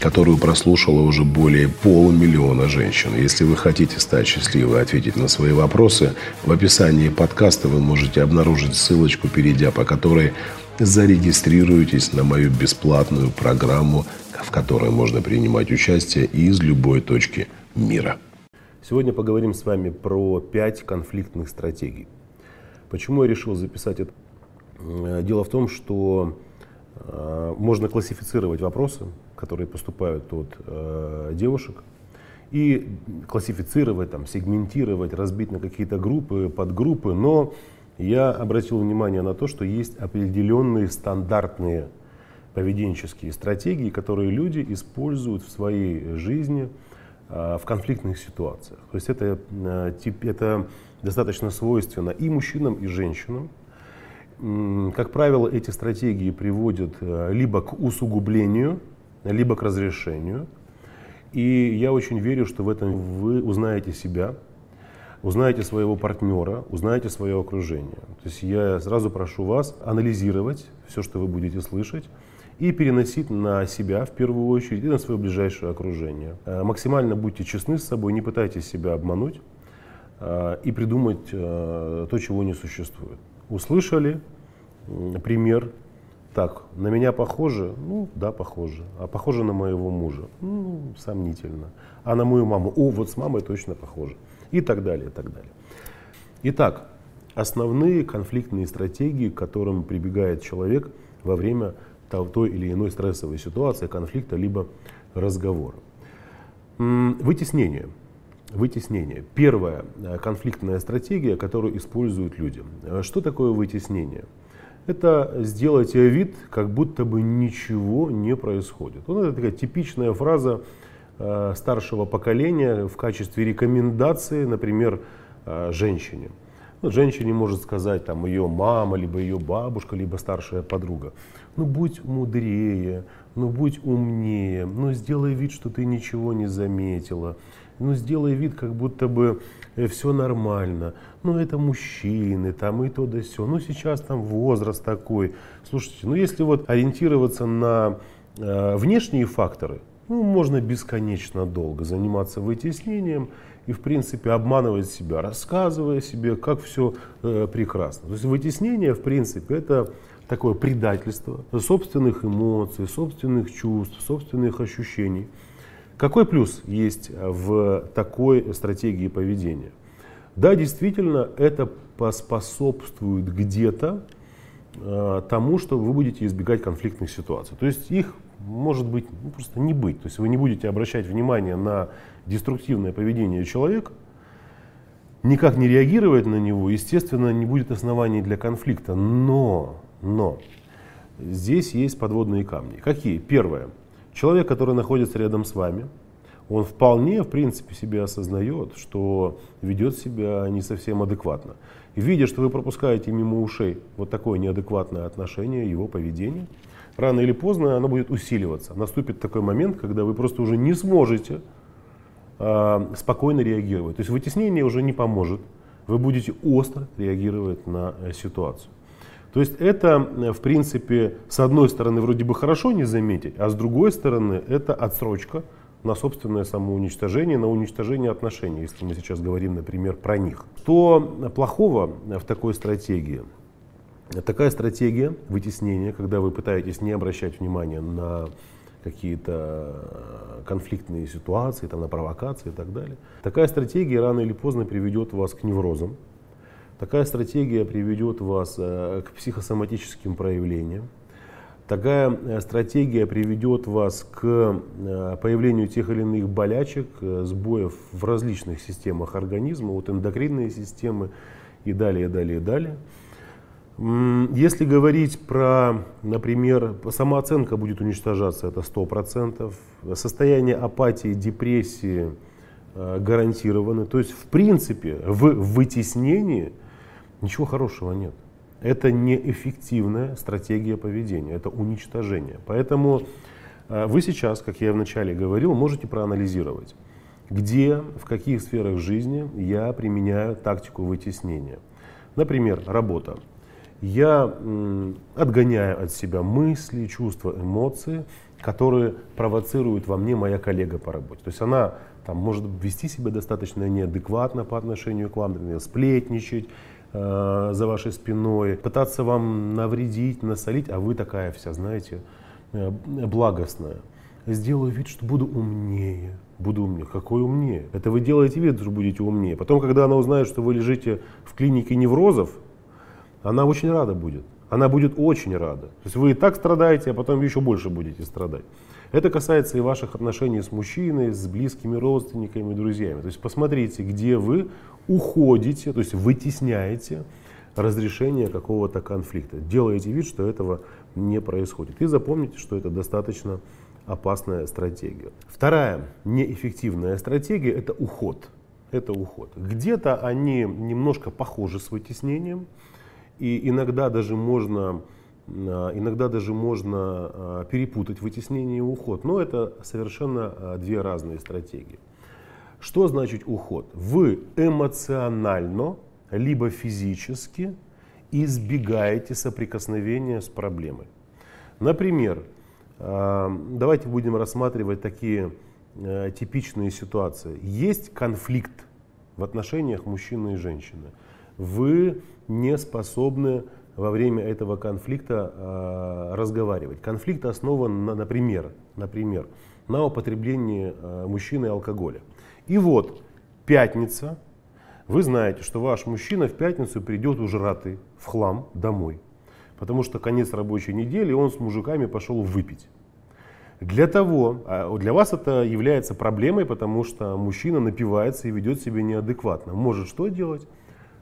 которую прослушало уже более полумиллиона женщин. Если вы хотите стать счастливой и ответить на свои вопросы, в описании подкаста вы можете обнаружить ссылочку, перейдя по которой зарегистрируйтесь на мою бесплатную программу, в которой можно принимать участие из любой точки мира. Сегодня поговорим с вами про пять конфликтных стратегий. Почему я решил записать это? Э, дело в том, что можно классифицировать вопросы, которые поступают от э, девушек, и классифицировать, там, сегментировать, разбить на какие-то группы, подгруппы. Но я обратил внимание на то, что есть определенные стандартные поведенческие стратегии, которые люди используют в своей жизни э, в конфликтных ситуациях. То есть это, э, тип, это достаточно свойственно и мужчинам, и женщинам. Как правило, эти стратегии приводят э, либо к усугублению либо к разрешению. И я очень верю, что в этом вы узнаете себя, узнаете своего партнера, узнаете свое окружение. То есть я сразу прошу вас анализировать все, что вы будете слышать, и переносить на себя в первую очередь и на свое ближайшее окружение. Э, максимально будьте честны с собой, не пытайтесь себя обмануть э, и придумать то, чего не существует. Услышали пример, так, на меня похоже? Ну, да, похоже. А похоже на моего мужа? Ну, сомнительно. А на мою маму? О, вот с мамой точно похоже. И так далее, и так далее. Итак, основные конфликтные стратегии, к которым прибегает человек во время той или иной стрессовой ситуации, конфликта, либо разговора. Вытеснение. Вытеснение. Первая э, конфликтная стратегия, которую используют люди. Э, что такое вытеснение? это сделать вид, как будто бы ничего не происходит. Вот это такая типичная фраза э, старшего поколения в качестве рекомендации, например, женщине. Вот женщине может сказать там ее мама, либо ее бабушка, либо старшая подруга. Ну будь мудрее, ну будь умнее, ну сделай вид, что ты ничего не заметила, ну сделай вид, как будто бы э, все нормально. Ну это мужчины, там и то да все. Ну сейчас там возраст такой. Слушайте, ну если вот ориентироваться на э, внешние факторы, ну можно бесконечно долго заниматься вытеснением и в принципе обманывать себя, рассказывая себе, как все э, прекрасно. То есть вытеснение в принципе это такое предательство собственных эмоций, собственных чувств, собственных ощущений. Какой плюс есть в такой стратегии поведения? Да, действительно, это поспособствует где-то э, тому, что вы будете избегать конфликтных ситуаций. То есть их может быть ну, просто не быть. То есть вы не будете обращать внимание на деструктивное поведение человека, никак не реагировать на него, естественно, не будет оснований для конфликта. Но, но, здесь есть подводные камни. Какие? Первое. Человек, который находится рядом с вами, он вполне, в принципе, себе осознает, что ведет себя не совсем адекватно. И видя, что вы пропускаете мимо ушей вот такое неадекватное отношение, его поведение, рано или поздно оно будет усиливаться. Наступит такой момент, когда вы просто уже не сможете э, спокойно реагировать. То есть вытеснение уже не поможет. Вы будете остро реагировать на э, ситуацию. То есть это, э, в принципе, с одной стороны, вроде бы хорошо не заметить, а с другой стороны, это отсрочка на собственное самоуничтожение, на уничтожение отношений, если мы сейчас говорим, например, про них. Что плохого в такой стратегии? Такая стратегия вытеснения, когда вы пытаетесь не обращать внимания на какие-то конфликтные ситуации, там, на провокации и так далее. Такая стратегия рано или поздно приведет вас к неврозам. Такая стратегия приведет вас э, к психосоматическим проявлениям. Такая э, стратегия приведет вас к э, появлению тех или иных болячек, сбоев в различных системах организма, вот эндокринные системы и далее, далее, далее. Если говорить про, например, самооценка будет уничтожаться, это 100%, состояние апатии, депрессии, гарантированы. То есть, в принципе, в вытеснении ничего хорошего нет. Это неэффективная стратегия поведения, это уничтожение. Поэтому э, вы сейчас, как я вначале говорил, можете проанализировать, где, в каких сферах жизни я применяю тактику вытеснения. Например, работа. Я отгоняю от себя мысли, чувства, эмоции, которые провоцирует во мне моя коллега по работе. То есть она там, может вести себя достаточно неадекватно по отношению к вам, например, сплетничать, э, за вашей спиной, пытаться вам навредить, насолить, а вы такая вся, знаете, э, благостная. Сделаю вид, что буду умнее. Буду умнее. Какой умнее? Это вы делаете вид, что будете умнее. Потом, когда она узнает, что вы лежите в клинике неврозов, она очень рада будет. Она будет очень рада. То есть вы и так страдаете, а потом еще больше будете страдать. Это касается и ваших отношений с мужчиной, с близкими родственниками, друзьями. То есть посмотрите, где вы уходите, то есть вытесняете разрешение какого-то конфликта. Делаете вид, что этого не происходит. И запомните, что это достаточно опасная стратегия. Вторая неэффективная стратегия – это уход. Это уход. Где-то они немножко похожи с вытеснением, и иногда даже можно иногда даже можно а, перепутать вытеснение и уход, но это совершенно а, две разные стратегии. Что значит уход? Вы эмоционально, либо физически избегаете соприкосновения с проблемой. Например, давайте будем рассматривать такие типичные ситуации. Есть конфликт в отношениях мужчины и женщины. Вы не способны во время этого конфликта э, разговаривать. Конфликт основан, на, например, например, на употреблении э, мужчины алкоголя. И вот пятница, вы знаете, что ваш мужчина в пятницу придет ужратый в хлам домой, потому что конец рабочей недели, и он с мужиками пошел выпить. Для того, а, для вас это является проблемой, потому что мужчина напивается и ведет себя неадекватно. Может что делать?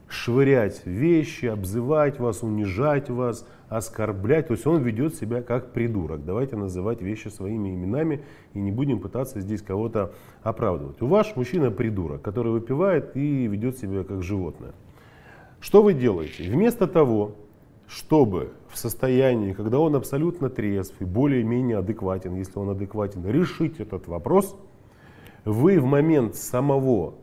Швырять вещи, обзывать вас, унижать вас, оскорблять. То есть он ведет себя как придурок. Давайте называть вещи своими именами и не будем пытаться здесь кого-то оправдывать. У вас мужчина придурок, который выпивает и ведет себя как животное. Что вы делаете? Вместо того, чтобы в состоянии, когда он абсолютно трезв и более-менее адекватен, если он адекватен, решить этот вопрос, вы в момент самого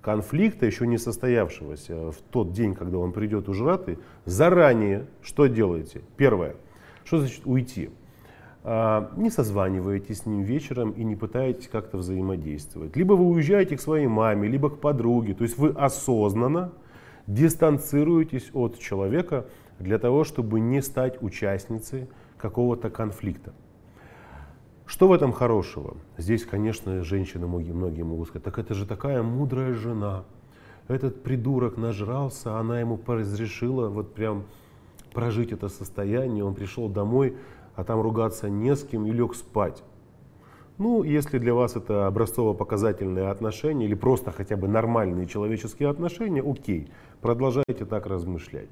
конфликта, еще не состоявшегося в тот день, когда он придет ужратый, заранее что делаете? Первое. Что значит уйти? А, не созваниваетесь с ним вечером и не пытаетесь как-то взаимодействовать. Либо вы уезжаете к своей маме, либо к подруге. То есть вы осознанно дистанцируетесь от человека для того, чтобы не стать участницей какого-то конфликта. Что в этом хорошего? Здесь, конечно, женщины многие, многие могут сказать, так это же такая мудрая жена. Этот придурок нажрался, она ему разрешила вот прям прожить это состояние. Он пришел домой, а там ругаться не с кем и лег спать. Ну, если для вас это образцово-показательные отношения или просто хотя бы нормальные человеческие отношения, окей, продолжайте так размышлять.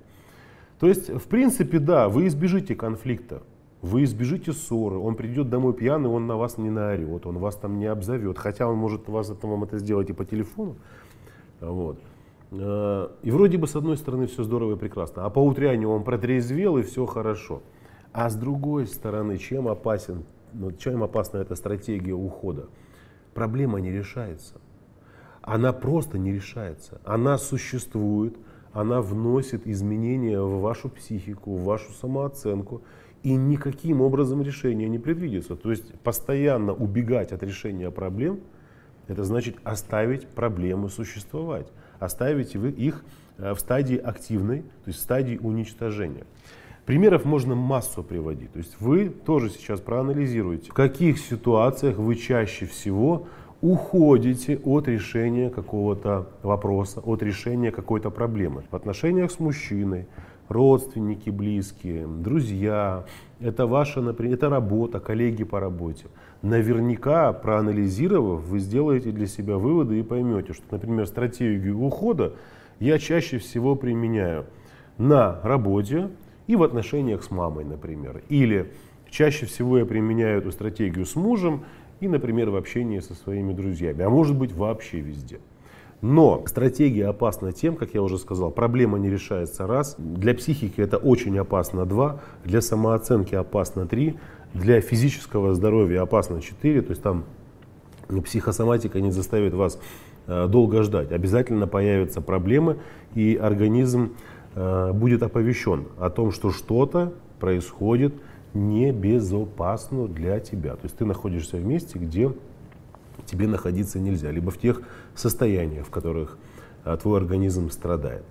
То есть, в принципе, да, вы избежите конфликта. Вы избежите ссоры, он придет домой пьяный, он на вас не наорет, он вас там не обзовет, хотя он может вас это, вам это сделать и по телефону. Вот. Э, и вроде бы с одной стороны все здорово и прекрасно, а по утрянию он протрезвел и все хорошо. А с другой стороны, чем, опасен, ну, чем опасна эта стратегия ухода? Проблема не решается. Она просто не решается. Она существует, она вносит изменения в вашу психику, в вашу самооценку и никаким образом решения не предвидится. То есть постоянно убегать от решения проблем, это значит оставить проблемы существовать, оставить их э, в стадии активной, то есть в стадии уничтожения. Примеров можно массу приводить. То есть вы тоже сейчас проанализируете, в каких ситуациях вы чаще всего уходите от решения какого-то вопроса, от решения какой-то проблемы. В отношениях с мужчиной, родственники близкие, друзья, это ваша, например, это работа, коллеги по работе. Наверняка, проанализировав, вы сделаете для себя выводы и поймете, что, например, стратегию ухода я чаще всего применяю на работе и в отношениях с мамой, например. Или чаще всего я применяю эту стратегию с мужем и, например, в общении со своими друзьями, а может быть вообще везде. Но стратегия опасна тем, как я уже сказал, проблема не решается раз, для психики это очень опасно два, для самооценки опасно три, для физического здоровья опасно четыре, то есть там психосоматика не заставит вас э, долго ждать. Обязательно появятся проблемы, и организм э, будет оповещен о том, что что-то происходит небезопасно для тебя. То есть ты находишься в месте, где тебе находиться нельзя, либо в тех состояниях, в которых а, твой организм страдает.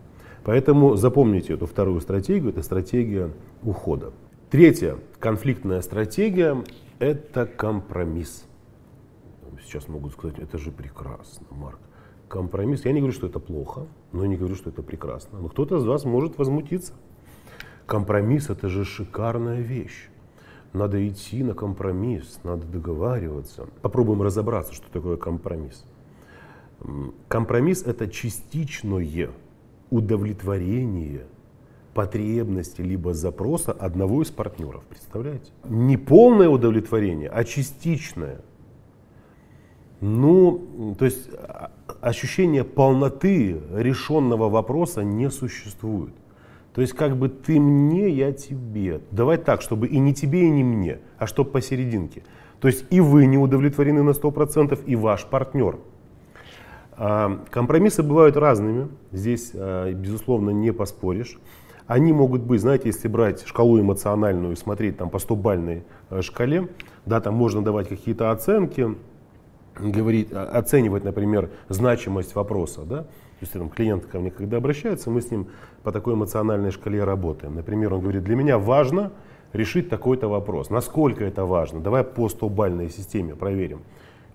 Поэтому запомните эту вторую стратегию, это стратегия ухода. Третья конфликтная стратегия – это компромисс. Сейчас могут сказать, это же прекрасно, Марк. Компромисс. Я не говорю, что это плохо, но не говорю, что это прекрасно. Но кто-то из вас может возмутиться. Компромисс – это же шикарная вещь. Надо идти на компромисс, надо договариваться. Попробуем разобраться, что такое компромисс. Компромисс – это частичное удовлетворение потребности либо запроса одного из партнеров. Представляете? Не полное удовлетворение, а частичное. Ну, то есть а, ощущение полноты решенного вопроса не существует. То есть как бы ты мне, я тебе. Давай так, чтобы и не тебе, и не мне, а чтобы посерединке. То есть и вы не удовлетворены на 100%, и ваш партнер. А, компромиссы бывают разными, здесь, а, безусловно, не поспоришь. Они могут быть, знаете, если брать шкалу эмоциональную и смотреть там по 100-бальной э, шкале, да, там можно давать какие-то оценки, говорить, оценивать, например, значимость вопроса, да, то есть там, клиент ко мне, когда обращается, мы с ним по такой эмоциональной шкале работаем. Например, он говорит, для меня важно решить такой-то вопрос. Насколько это важно? Давай по 100-бальной системе проверим.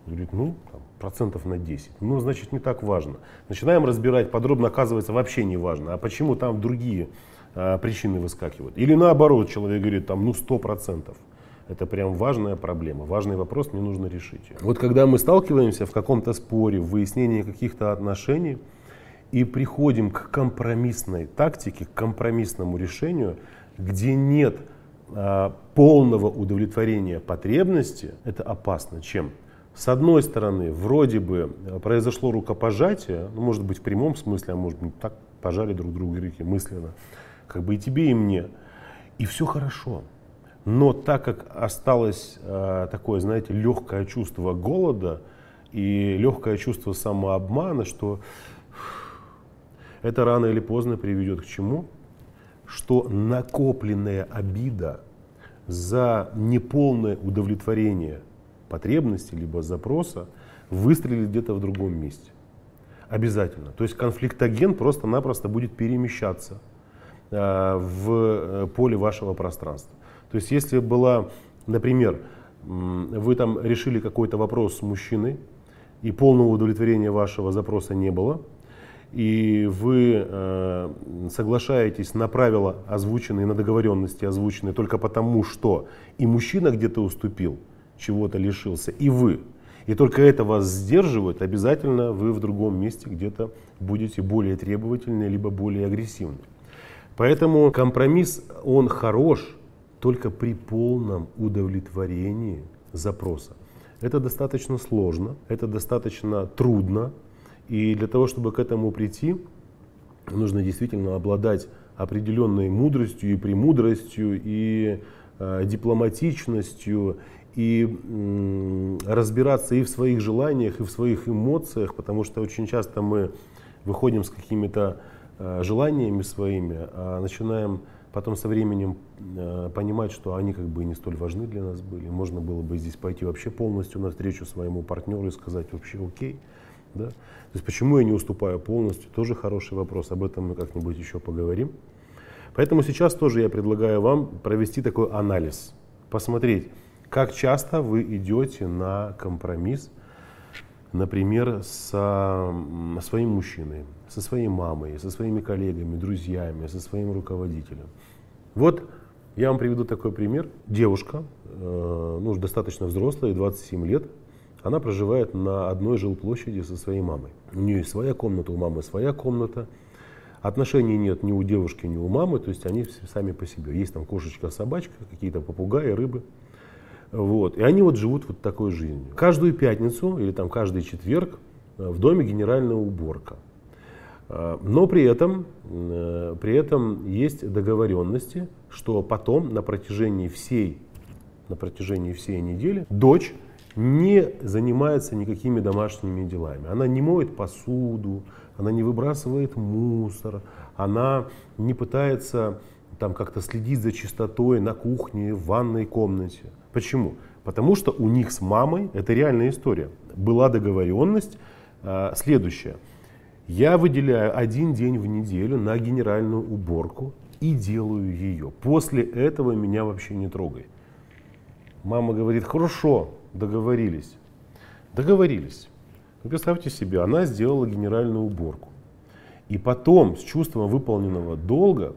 Говорит, ну, там, процентов на 10. Ну, значит, не так важно. Начинаем разбирать, подробно оказывается, вообще не важно. А почему там другие а, причины выскакивают? Или наоборот, человек говорит, там, ну, 100%. Это прям важная проблема, важный вопрос, мне нужно решить. Вот когда мы сталкиваемся в каком-то споре, в выяснении каких-то отношений, и приходим к компромиссной тактике, к компромиссному решению, где нет а, полного удовлетворения потребности, это опасно. Чем? С одной стороны, вроде бы э, произошло рукопожатие, ну, может быть в прямом смысле, а может быть так пожали друг друга руки мысленно, как бы и тебе, и мне, и все хорошо. Но так как осталось э, такое, знаете, легкое чувство голода и легкое чувство самообмана, что это рано или поздно приведет к чему? Что накопленная обида за неполное удовлетворение потребности либо запроса выстрелит где-то в другом месте. Обязательно. То есть конфликтоген просто-напросто будет перемещаться э, в э, поле вашего пространства. То есть если была, например, вы там решили какой-то вопрос с мужчиной, и полного удовлетворения вашего запроса не было, и вы э, соглашаетесь на правила озвученные, на договоренности озвученные только потому, что и мужчина где-то уступил, чего-то лишился, и вы. И только это вас сдерживает, обязательно вы в другом месте где-то будете более требовательны, либо более агрессивны. Поэтому компромисс, он хорош только при полном удовлетворении запроса. Это достаточно сложно, это достаточно трудно, и для того, чтобы к этому прийти, нужно действительно обладать определенной мудростью и премудростью, и э, дипломатичностью, и э, разбираться и в своих желаниях, и в своих эмоциях, потому что очень часто мы выходим с какими-то э, желаниями своими, а начинаем потом со временем э, понимать, что они как бы не столь важны для нас были. Можно было бы здесь пойти вообще полностью навстречу своему партнеру и сказать вообще окей. Да? То есть почему я не уступаю полностью, тоже хороший вопрос, об этом мы как-нибудь еще поговорим. Поэтому сейчас тоже я предлагаю вам провести такой анализ, посмотреть, как часто вы идете на компромисс, например, со своим мужчиной, со своей мамой, со своими коллегами, друзьями, со своим руководителем. Вот я вам приведу такой пример. Девушка, э, ну, достаточно взрослая, 27 лет, она проживает на одной жилплощади со своей мамой. У нее есть своя комната, у мамы своя комната. Отношений нет ни у девушки, ни у мамы, то есть они сами по себе. Есть там кошечка, собачка, какие-то попугаи, рыбы. Вот. И они вот живут вот такой жизнью. Каждую пятницу или там каждый четверг э, в доме генеральная уборка. Э, но при этом, э, при этом есть договоренности, что потом на протяжении всей, на протяжении всей недели дочь не занимается никакими домашними делами. Она не моет посуду, она не выбрасывает мусор, она не пытается там как-то следить за чистотой на кухне, в ванной комнате. Почему? Потому что у них с мамой, это реальная история, была договоренность э, следующая. Я выделяю один день в неделю на генеральную уборку и делаю ее. После этого меня вообще не трогай. Мама говорит, хорошо, договорились. Договорились. Представьте себе, она сделала генеральную уборку. И потом с чувством выполненного долга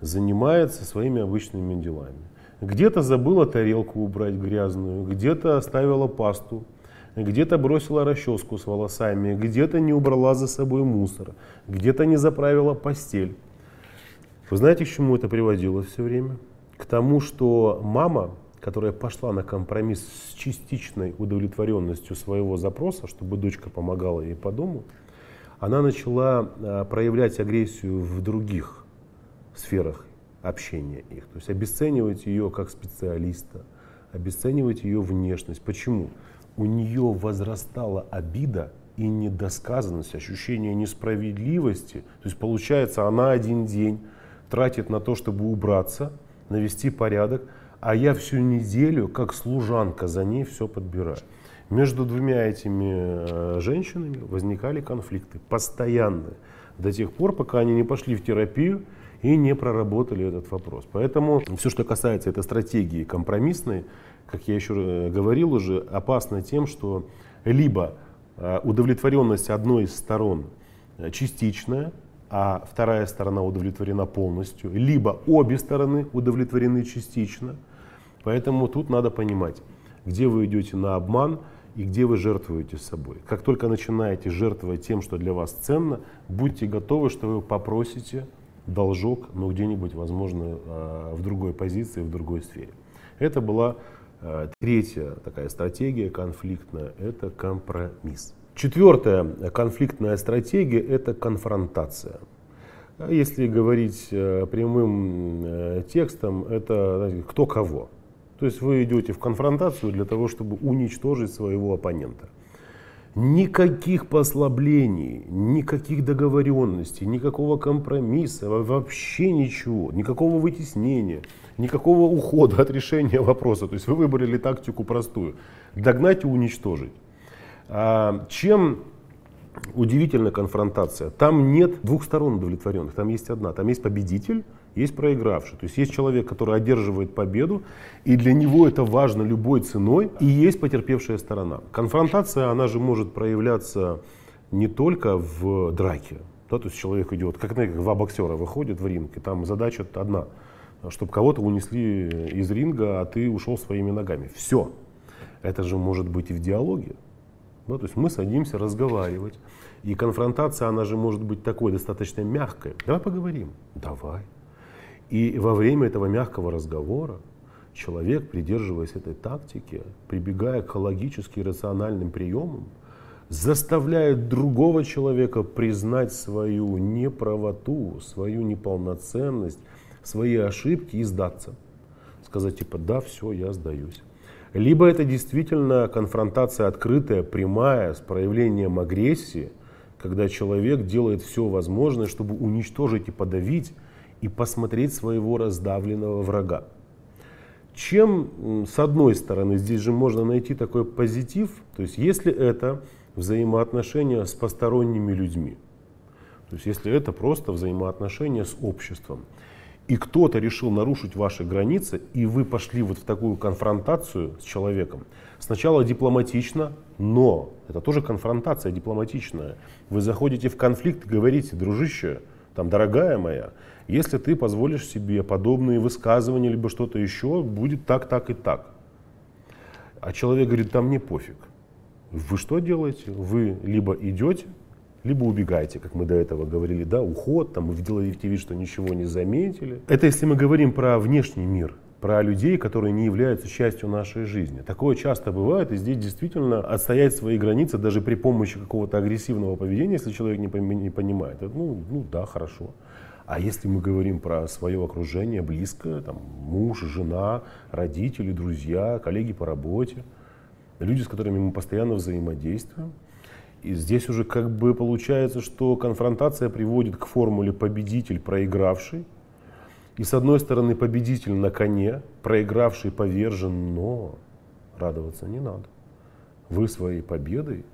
занимается своими обычными делами. Где-то забыла тарелку убрать грязную, где-то оставила пасту, где-то бросила расческу с волосами, где-то не убрала за собой мусор, где-то не заправила постель. Вы знаете, к чему это приводило все время? К тому, что мама которая пошла на компромисс с частичной удовлетворенностью своего запроса, чтобы дочка помогала ей по дому, она начала а, проявлять агрессию в других сферах общения их. То есть обесценивать ее как специалиста, обесценивать ее внешность. Почему? У нее возрастала обида и недосказанность, ощущение несправедливости. То есть получается, она один день тратит на то, чтобы убраться, навести порядок, а я всю неделю, как служанка, за ней все подбираю. Между двумя этими э, женщинами возникали конфликты, постоянные, до тех пор, пока они не пошли в терапию и не проработали этот вопрос. Поэтому все, что касается этой стратегии компромиссной, как я еще э, говорил уже, опасно тем, что либо э, удовлетворенность одной из сторон частичная, а вторая сторона удовлетворена полностью, либо обе стороны удовлетворены частично – Поэтому тут надо понимать, где вы идете на обман и где вы жертвуете собой. Как только начинаете жертвовать тем, что для вас ценно, будьте готовы, что вы попросите должок, но где-нибудь, возможно, а, в другой позиции, в другой сфере. Это была а, третья такая стратегия конфликтная, это компромисс. Четвертая конфликтная стратегия – это конфронтация. Если говорить э, прямым э, текстом, это знаете, кто кого. То есть вы идете в конфронтацию для того, чтобы уничтожить своего оппонента. Никаких послаблений, никаких договоренностей, никакого компромисса, вообще ничего, никакого вытеснения, никакого ухода от решения вопроса. То есть вы выбрали тактику простую. Догнать и уничтожить. А чем удивительная конфронтация? Там нет двух сторон удовлетворенных, там есть одна. Там есть победитель, есть проигравший. То есть есть человек, который одерживает победу, и для него это важно любой ценой, и есть потерпевшая сторона. Конфронтация, она же может проявляться не только в драке. Да, то есть человек идет, как знаете, два боксера выходят в ринг, и там задача одна, чтобы кого-то унесли из ринга, а ты ушел своими ногами. Все. Это же может быть и в диалоге. Да, то есть мы садимся разговаривать. И конфронтация, она же может быть такой достаточно мягкой. Давай поговорим. Давай. И во время этого мягкого разговора человек, придерживаясь этой тактики, прибегая к логически рациональным приемам, заставляет другого человека признать свою неправоту, свою неполноценность, свои ошибки и сдаться. Сказать типа, да, все, я сдаюсь. Либо это действительно конфронтация открытая, прямая, с проявлением агрессии, когда человек делает все возможное, чтобы уничтожить и подавить и посмотреть своего раздавленного врага. Чем, с одной стороны, здесь же можно найти такой позитив, то есть если это взаимоотношения с посторонними людьми, то есть если это просто взаимоотношения с обществом, и кто-то решил нарушить ваши границы, и вы пошли вот в такую конфронтацию с человеком, сначала дипломатично, но это тоже конфронтация дипломатичная. Вы заходите в конфликт и говорите, дружище, там, дорогая моя, если ты позволишь себе подобные высказывания, либо что-то еще, будет так, так и так. А человек говорит, там мне пофиг. Вы что делаете? Вы либо идете, либо убегаете, как мы до этого говорили, да, уход, там, вы делаете вид, что ничего не заметили. Это если мы говорим про внешний мир. про людей, которые не являются частью нашей жизни. Такое часто бывает, и здесь действительно отстоять свои границы даже при помощи какого-то агрессивного поведения, если человек не, не понимает, ну, ну да, хорошо. А если мы говорим про свое окружение близкое, там, муж, жена, родители, друзья, коллеги по работе, люди, с которыми мы постоянно взаимодействуем, и здесь уже как бы получается, что конфронтация приводит к формуле победитель, проигравший. И с одной стороны победитель на коне, проигравший повержен, но радоваться не надо. Вы своей победой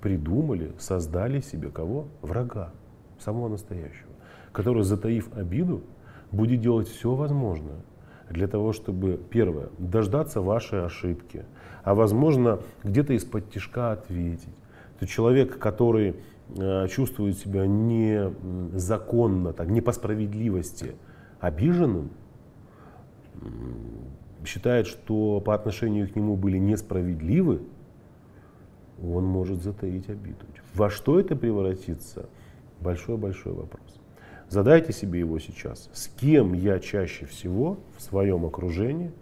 придумали, создали себе кого? Врага, самого настоящего, который, затаив обиду, будет делать все возможное для того, чтобы, первое, дождаться вашей ошибки, а возможно, где-то из-под тяжка ответить. То человек, который э, чувствует себя незаконно, так, не по справедливости обиженным, считает, что по отношению к нему были несправедливы, он может затаить обиду. Во что это превратится? Большой-большой вопрос. Задайте себе его сейчас. С кем я чаще всего в своем окружении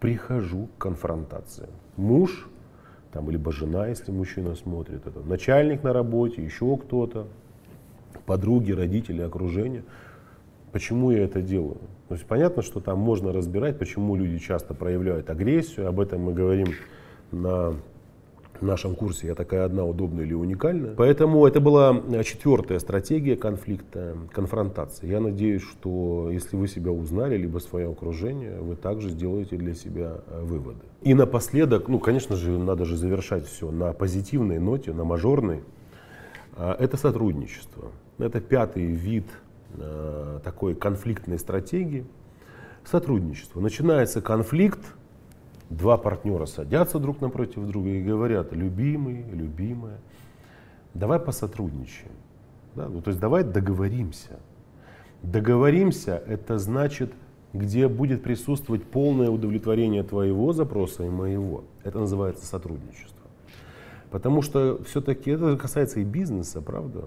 прихожу к конфронтации? Муж, там, либо жена, если мужчина смотрит, это начальник на работе, еще кто-то, подруги, родители, окружение. Почему я это делаю? То есть понятно, что там можно разбирать, почему люди часто проявляют агрессию. Об этом мы говорим на в нашем курсе «Я такая одна, удобная или уникальная». Поэтому это была четвертая стратегия конфликта, конфронтации. Я надеюсь, что если вы себя узнали, либо свое окружение, вы также сделаете для себя э, выводы. И напоследок, ну, конечно же, надо же завершать все на позитивной ноте, на мажорной. А, это сотрудничество. Это пятый вид э, такой конфликтной стратегии. Сотрудничество. Начинается конфликт, два партнера садятся друг напротив друга и говорят, любимый, любимая, давай посотрудничаем. Да? Ну, то есть давай договоримся. Договоримся, это значит, где будет присутствовать полное удовлетворение твоего запроса и моего. Это называется сотрудничество. Потому что все-таки это касается и бизнеса, правда?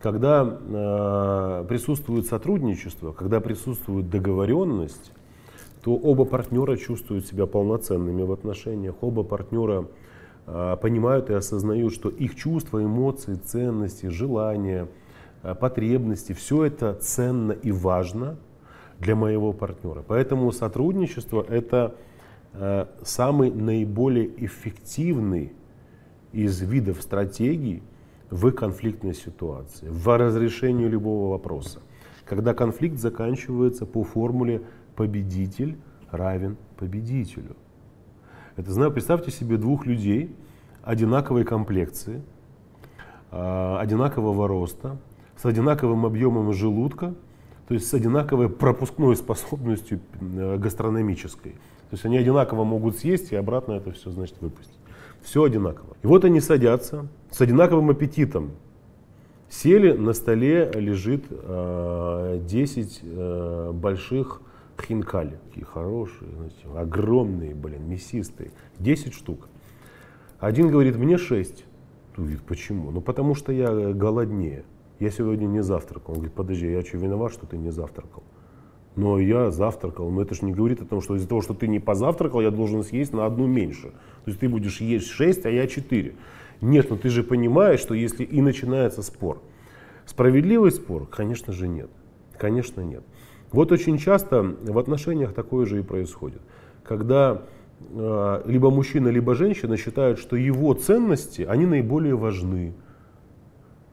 Когда э, присутствует сотрудничество, когда присутствует договоренность, то оба партнера чувствуют себя полноценными в отношениях, оба партнера а, понимают и осознают, что их чувства, эмоции, ценности, желания, а, потребности, все это ценно и важно для моего партнера. Поэтому сотрудничество это а, самый наиболее эффективный из видов стратегий в конфликтной ситуации, в разрешении любого вопроса. Когда конфликт заканчивается по формуле победитель равен победителю. Это, знаю, представьте себе двух людей одинаковой комплекции, а, одинакового роста, с одинаковым объемом желудка, то есть с одинаковой пропускной способностью э, гастрономической. То есть они одинаково могут съесть и обратно это все, значит, выпустить. Все одинаково. И вот они садятся с одинаковым аппетитом. Сели, на столе лежит э, 10 э, больших хинкали, такие хорошие, знаете, огромные, блин, мясистые, 10 штук. Один говорит, мне 6. Он говорит, почему? Ну, потому что я голоднее. Я сегодня не завтракал. Он говорит, подожди, я что, виноват, что ты не завтракал? Но я завтракал. Но это же не говорит о том, что из-за того, что ты не позавтракал, я должен съесть на одну меньше. То есть ты будешь есть 6, а я 4. Нет, но ты же понимаешь, что если и начинается спор. Справедливый спор? Конечно же нет. Конечно нет. Вот очень часто в отношениях такое же и происходит. Когда э, либо мужчина, либо женщина считают, что его ценности, они наиболее важны.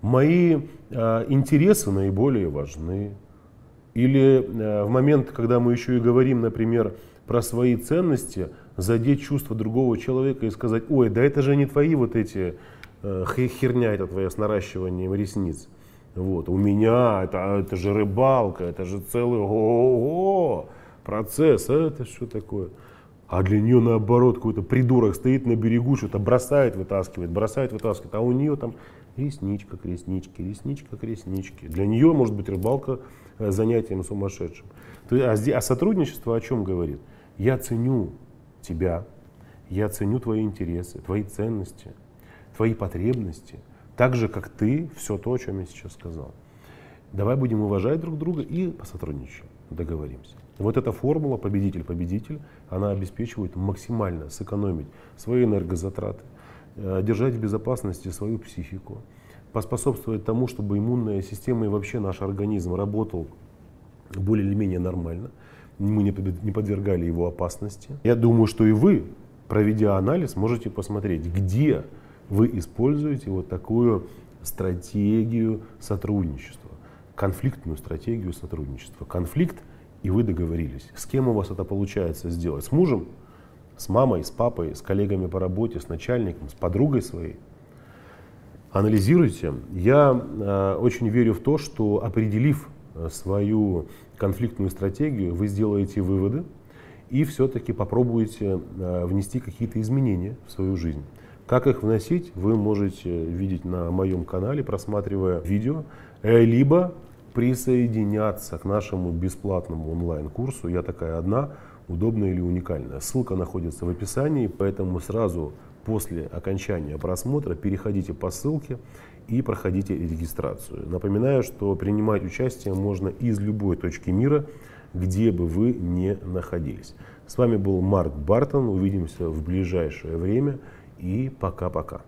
Мои э, интересы наиболее важны. Или э, в момент, когда мы еще и говорим, например, про свои ценности, задеть чувства другого человека и сказать, ой, да это же не твои вот эти э, херня, это твоя с наращиванием ресниц. Вот. У меня это, это же рыбалка, это же целый ого, процесс, а это что такое? А для нее наоборот какой-то придурок стоит на берегу, что-то бросает, вытаскивает, бросает, вытаскивает, а у нее там ресничка к ресничке, ресничка к ресничке. Для нее может быть рыбалка э, занятием сумасшедшим. А, а сотрудничество о чем говорит? Я ценю тебя, я ценю твои интересы, твои ценности, твои потребности – так же, как ты, все то, о чем я сейчас сказал. Давай будем уважать друг друга и посотрудничаем, договоримся. Вот эта формула победитель-победитель, она обеспечивает максимально сэкономить свои энергозатраты, э, держать в безопасности свою психику, поспособствовать тому, чтобы иммунная система и вообще наш организм работал более или менее нормально, мы не подвергали его опасности. Я думаю, что и вы, проведя анализ, можете посмотреть, где вы используете вот такую стратегию сотрудничества, конфликтную стратегию сотрудничества. Конфликт, и вы договорились. С кем у вас это получается сделать? С мужем? С мамой, с папой, с коллегами по работе, с начальником, с подругой своей? Анализируйте. Я э, очень верю в то, что определив э, свою конфликтную стратегию, вы сделаете выводы и все-таки попробуете э, внести какие-то изменения в свою жизнь. Как их вносить, вы можете видеть на моем канале, просматривая видео, э, либо присоединяться к нашему бесплатному онлайн-курсу «Я такая одна», удобная или уникальная. Ссылка находится в описании, поэтому сразу после окончания просмотра переходите по ссылке и проходите регистрацию. Напоминаю, что принимать участие можно из любой точки мира, где бы вы ни находились. С вами был Марк Бартон. Увидимся в ближайшее время и пока-пока.